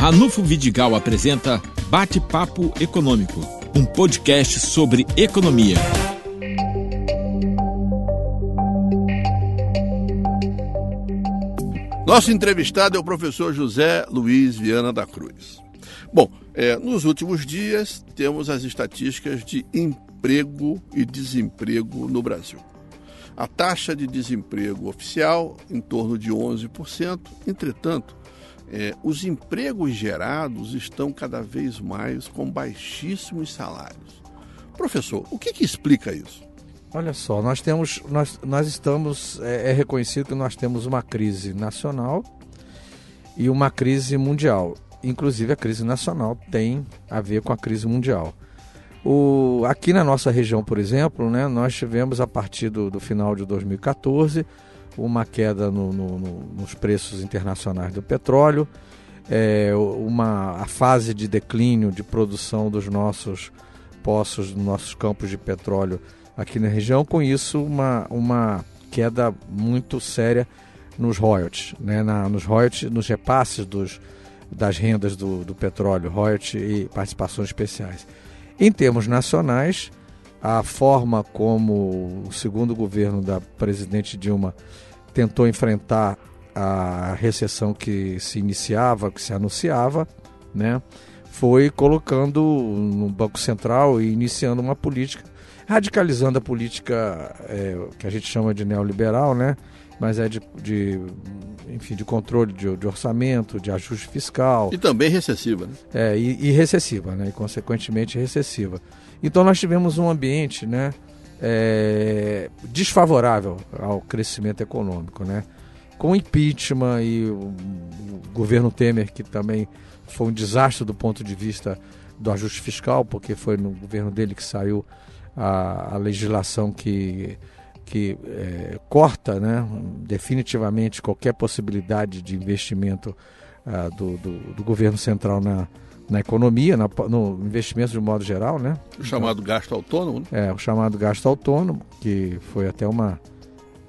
Ranulfo Vidigal apresenta Bate-Papo Econômico, um podcast sobre economia. Nosso entrevistado é o professor José Luiz Viana da Cruz. Bom, é, nos últimos dias temos as estatísticas de emprego e desemprego no Brasil. A taxa de desemprego oficial em torno de 11%, entretanto, é, os empregos gerados estão cada vez mais com baixíssimos salários. Professor, o que, que explica isso? Olha só, nós temos, nós, nós estamos, é, é reconhecido que nós temos uma crise nacional e uma crise mundial. Inclusive a crise nacional tem a ver com a crise mundial. O, aqui na nossa região, por exemplo, né, nós tivemos a partir do, do final de 2014 uma queda no, no, no, nos preços internacionais do petróleo, é, uma, a fase de declínio de produção dos nossos poços, dos nossos campos de petróleo aqui na região, com isso uma, uma queda muito séria nos royalties, né, na, nos royalties, nos repasses dos, das rendas do, do petróleo, royalties e participações especiais. Em termos nacionais, a forma como o segundo governo da presidente Dilma tentou enfrentar a recessão que se iniciava, que se anunciava, né, foi colocando no Banco Central e iniciando uma política, radicalizando a política é, que a gente chama de neoliberal, né, mas é de, de enfim, de controle de, de, orçamento, de ajuste fiscal. E também recessiva, né? É, e, e recessiva, né? E consequentemente recessiva. Então nós tivemos um ambiente, né? É, desfavorável ao crescimento econômico, né? Com impeachment e o, o governo Temer, que também foi um desastre do ponto de vista do ajuste fiscal, porque foi no governo dele que saiu a, a legislação que que é, corta né, definitivamente qualquer possibilidade de investimento uh, do, do, do, governo central na, na economia, na, no investimento de um modo geral. Né? O chamado então, gasto autônomo? Né? É, o chamado gasto autônomo, que foi até uma,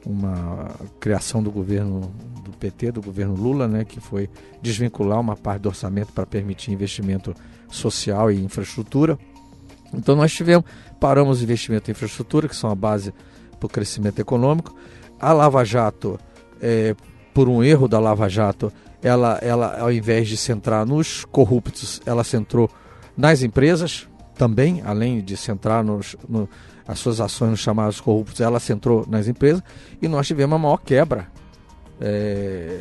uma criação do governo do PT, do governo Lula, né, que foi desvincular uma parte do orçamento para permitir investimento social e infraestrutura. Então nós tivemos, paramos o investimento em infraestrutura, que são a base para o crescimento econômico. A Lava Jato, é, por um erro da Lava Jato, ela, ela, ao invés de centrar nos corruptos, ela centrou nas empresas também, além de centrar nos, no, as suas ações nos chamados corruptos, ela centrou nas empresas. E nós tivemos a maior quebra é,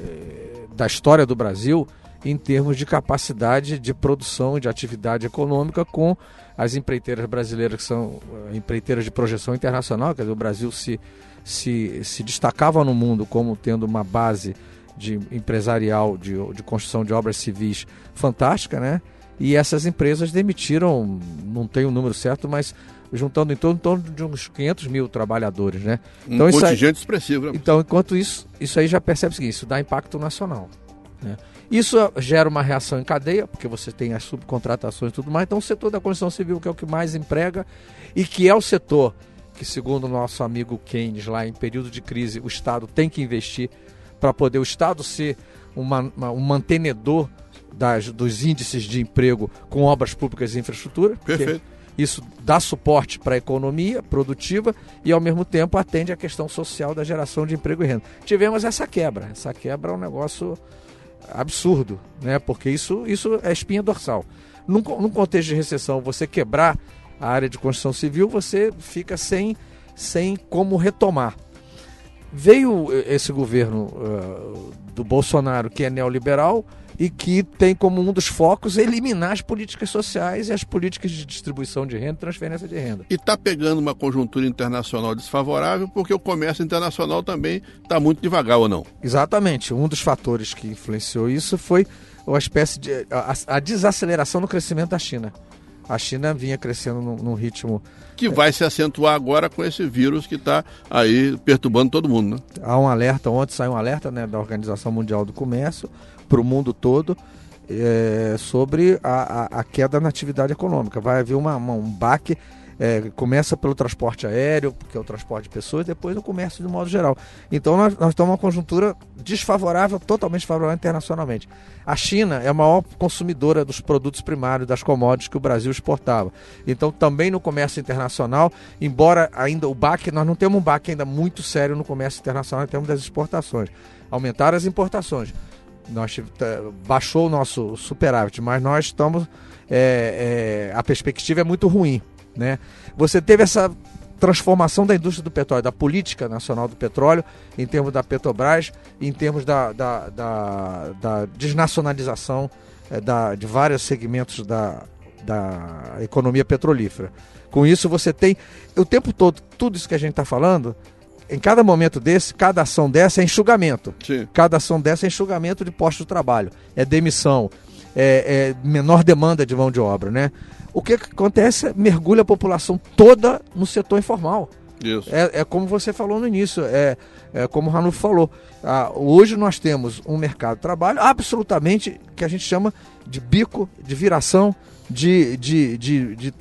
da história do Brasil em termos de capacidade de produção e de atividade econômica com as empreiteiras brasileiras, que são eh, empreiteiras de projeção internacional, quer dizer, o Brasil se, se, se destacava no mundo como tendo uma base de empresarial de, de construção de obras civis fantástica, né? E essas empresas demitiram, não tenho o número certo, mas juntando em torno, em torno de uns 500 mil trabalhadores, né? Então, um contingente aí, expressivo. Né? Então, enquanto isso, isso aí já percebe o seguinte, isso dá impacto nacional. Né? Isso gera uma reação em cadeia, porque você tem as subcontratações e tudo mais. Então, o setor da construção civil, que é o que mais emprega e que é o setor que, segundo o nosso amigo Keynes, lá em período de crise, o Estado tem que investir para poder o Estado ser uma, uma, um mantenedor das, dos índices de emprego com obras públicas e infraestrutura. Perfeito. Isso dá suporte para a economia produtiva e, ao mesmo tempo, atende à questão social da geração de emprego e renda. Tivemos essa quebra. Essa quebra é um negócio absurdo, né? Porque isso, isso é espinha dorsal. Num, num contexto de recessão, você quebrar a área de construção civil, você fica sem, sem como retomar. Veio esse governo uh, do Bolsonaro, que é neoliberal, e que tem como um dos focos eliminar as políticas sociais e as políticas de distribuição de renda e transferência de renda. E está pegando uma conjuntura internacional desfavorável porque o comércio internacional também está muito devagar ou não? Exatamente. Um dos fatores que influenciou isso foi uma espécie de a, a desaceleração no crescimento da China. A China vinha crescendo num, num ritmo que vai se acentuar agora com esse vírus que está aí perturbando todo mundo. Né? Há um alerta, ontem saiu um alerta né, da Organização Mundial do Comércio para o mundo todo é, sobre a, a, a, queda na atividade econômica. Vai haver uma, uma, um baque É, começa pelo transporte aéreo, que é o transporte de pessoas, depois o comércio de modo geral. Então nós, nós estamos uma conjuntura desfavorável, totalmente favorável internacionalmente. A China é a maior consumidora dos produtos primários, das commodities que o Brasil exportava. Então também no comércio internacional, embora ainda o baque, nós não temos um baque ainda muito sério no comércio internacional em termos das exportações. Aumentaram as importações. Nós, baixou o nosso superávit, mas nós estamos. É, é, a perspectiva é muito ruim. Né? Você teve essa transformação da indústria do petróleo, da política nacional do petróleo, em termos da Petrobras, em termos da, da, da, da desnacionalização é, da, de vários segmentos da, da economia petrolífera. Com isso, você tem o tempo todo, tudo isso que a gente está falando, em cada momento desse, cada ação dessa é enxugamento. Sim. Cada ação dessa é enxugamento de postos de trabalho, é demissão, é, é menor demanda de mão de obra, né? O que, que acontece é mergulha a população toda no setor informal. Isso. É, é como você falou no início, é, é como o Ranulfo falou. Ah, hoje nós temos um mercado de trabalho absolutamente que a gente chama de bico, de viração, de, de, de, de,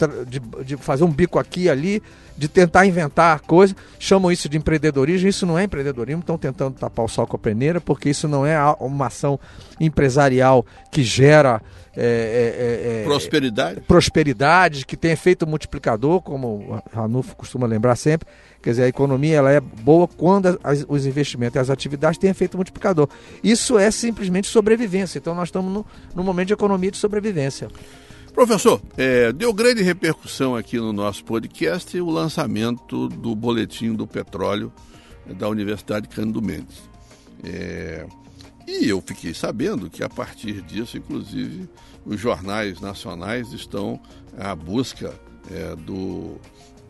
de, fazer um bico aqui e ali, de tentar inventar coisa. Chamam isso de empreendedorismo. Isso não é empreendedorismo, estão tentando tapar o sol com a peneira, porque isso não é uma ação empresarial que gera é, é, é, é, prosperidade. prosperidade, que tem efeito multiplicador, como o Ranulfo costuma lembrar sempre. Quer dizer, a economia ela é boa quando as, os investimentos e as atividades têm efeito multiplicador. Isso é simplesmente sobrevivência. Então nós estamos no, no momento de economia de sobrevivência. Professor, é, deu grande repercussão aqui no nosso podcast o lançamento do Boletim do Petróleo da Universidade Cândido Mendes. É, e eu fiquei sabendo que a partir disso, inclusive, os jornais nacionais estão à busca é, do,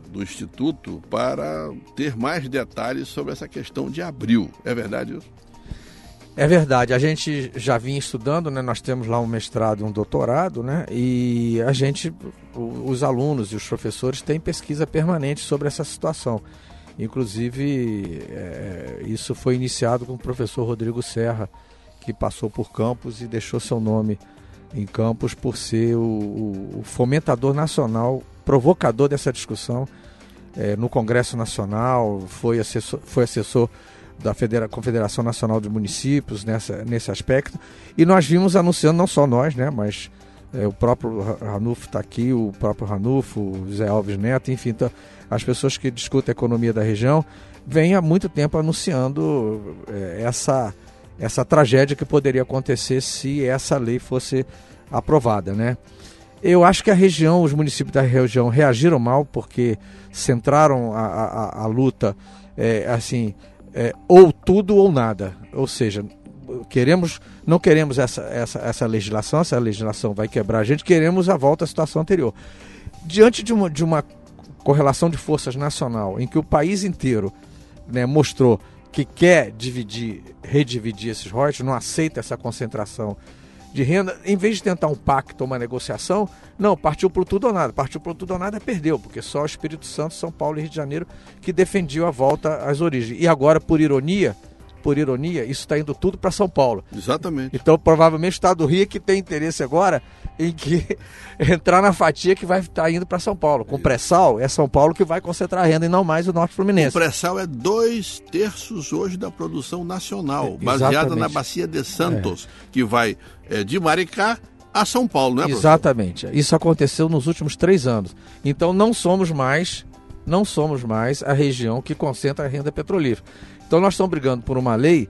do Instituto para ter mais detalhes sobre essa questão de abril. É verdade isso? É verdade, a gente já vinha estudando, né? Nós temos lá um mestrado e um doutorado, né? E a gente, os alunos e os professores têm pesquisa permanente sobre essa situação. Inclusive, é, isso foi iniciado com o professor Rodrigo Serra, que passou por Campos e deixou seu nome em Campos por ser o, o, fomentador nacional, provocador dessa discussão é, no Congresso Nacional, foi assessor, foi assessor da Federa Confederação Nacional de Municípios nessa, nesse aspecto. E nós vimos anunciando, não só nós, né, mas é, o próprio Ranulfo está aqui, o próprio Ranulfo, o Zé Alves Neto, enfim, então, as pessoas que discutem a economia da região vêm há muito tempo anunciando é, essa essa tragédia que poderia acontecer se essa lei fosse aprovada, né? Eu acho que a região, os municípios da região reagiram mal porque centraram a, a, a luta é, assim, é, ou tudo ou nada. Ou seja, queremos, não queremos essa, essa, essa legislação, essa legislação vai quebrar a gente, queremos a volta à situação anterior. Diante de uma, de uma correlação de forças nacional em que o país inteiro né, mostrou que quer dividir, redividir esses royalties, não aceita essa concentração de renda, em vez de tentar um pacto, uma negociação, não, partiu por tudo ou nada. Partiu por tudo ou nada perdeu, porque só o Espírito Santo, São Paulo e Rio de Janeiro que defendiam a volta às origens. E agora, por ironia, por ironia, isso está indo tudo para São Paulo. Exatamente. Então, provavelmente, o Estado do Rio é que tem interesse agora em que entrar na fatia que vai estar tá indo para São Paulo. Com pré-sal, é São Paulo que vai concentrar a renda e não mais o Norte Fluminense. O pré-sal é dois terços hoje da produção nacional, é, baseada na Bacia de Santos, é. que vai é, de Maricá a São Paulo, né? Professor? Exatamente. Isso aconteceu nos últimos três anos. Então, não somos mais não somos mais a região que concentra a renda petrolífera. Então nós estamos brigando por uma lei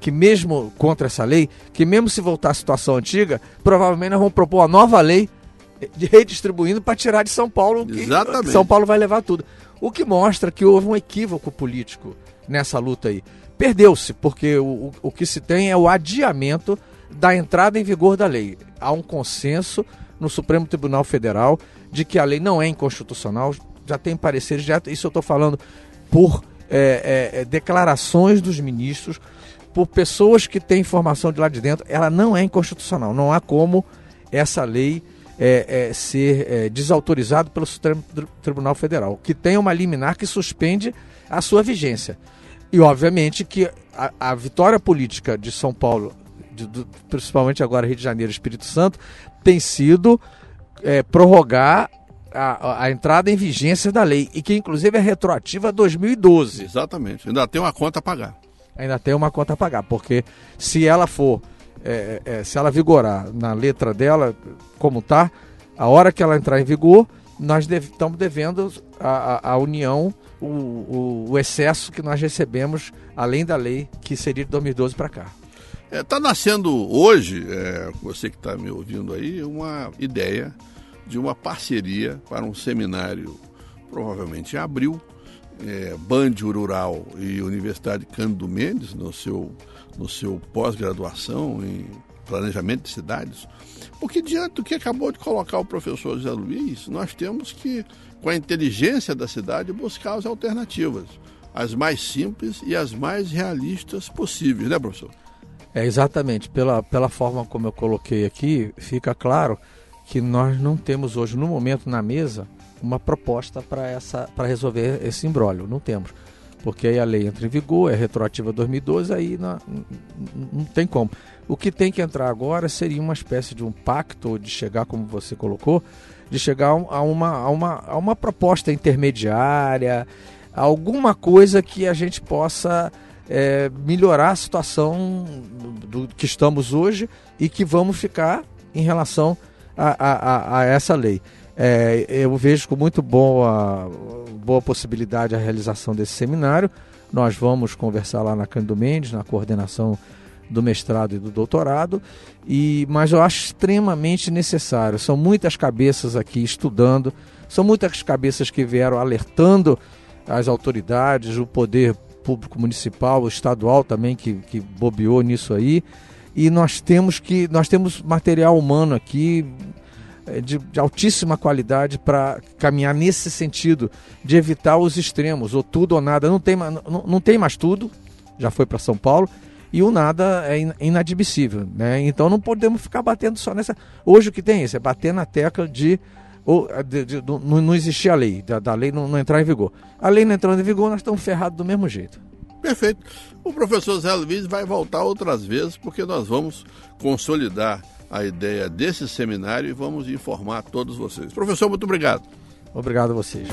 que mesmo contra essa lei, que mesmo se voltar à situação antiga, provavelmente nós vamos propor uma nova lei de redistribuindo para tirar de São Paulo, que Exatamente. São Paulo vai levar tudo. O que mostra que houve um equívoco político nessa luta aí. Perdeu-se, porque o, o, o que se tem é o adiamento da entrada em vigor da lei. Há um consenso no Supremo Tribunal Federal de que a lei não é inconstitucional, já tem pareceres, já, isso eu estou falando por é, é, é, declarações dos ministros por pessoas que têm informação de lá de dentro, ela não é inconstitucional. Não há como essa lei é, é, ser é, desautorizada pelo Supremo Tribunal Federal, que tem uma liminar que suspende a sua vigência. E, obviamente, que a, a vitória política de São Paulo, de, de, principalmente agora Rio de Janeiro e Espírito Santo, tem sido é, prorrogar a, a, entrada em vigência da lei, e que inclusive é retroativa a 2012. Exatamente, ainda tem uma conta a pagar. Ainda tem uma conta a pagar, porque se ela for, é, é, se ela vigorar na letra dela, como está, a hora que ela entrar em vigor, nós deve, estamos devendo à, União o, o, o, excesso que nós recebemos, além da lei, que seria de 2012 para cá. Está é, tá nascendo hoje, é, você que está me ouvindo aí, uma ideia de uma parceria para um seminário, provavelmente em abril, é, Band Rural e Universidade Cândido Mendes, no seu, no seu pós-graduação em planejamento de cidades, porque diante do que acabou de colocar o professor José Luiz, nós temos que, com a inteligência da cidade, buscar as alternativas, as mais simples e as mais realistas possíveis, né, professor? É exatamente, pela, pela forma como eu coloquei aqui, fica claro que nós não temos hoje, no momento, na mesa, uma proposta para resolver esse imbróglio. Não temos. Porque aí a lei entra em vigor, é retroativa 2012, aí não, não tem como. O que tem que entrar agora seria uma espécie de um pacto, de chegar, como você colocou, de chegar a uma, a uma, a uma proposta intermediária, alguma coisa que a gente possa é, melhorar a situação do, do, que estamos hoje e que vamos ficar em relação a, a, a essa lei. É, eu vejo com muito boa, boa possibilidade a realização desse seminário. Nós vamos conversar lá na Cândido Mendes, na coordenação do mestrado e do doutorado, e mas eu acho extremamente necessário. São muitas cabeças aqui estudando, são muitas cabeças que vieram alertando as autoridades, o poder público municipal, estadual também que, que bobeou nisso aí. E nós temos que nós temos material humano aqui eh, de, de altíssima qualidade para caminhar nesse sentido de evitar os extremos, ou tudo ou nada. Não tem, não, não tem mais tudo, já foi para São Paulo, e o nada é inadmissível. Né? Então não podemos ficar batendo só nessa. Hoje o que tem é isso, é bater na tecla de ou de, de, não, não existir a lei, da, da lei não, não, entrar em vigor. A lei não entrando em vigor, nós estamos ferrados do mesmo jeito. Perfeito. O professor Zé Luiz vai voltar outras vezes, porque nós vamos consolidar a ideia desse seminário e vamos informar todos vocês. Professor, muito obrigado. Obrigado a vocês.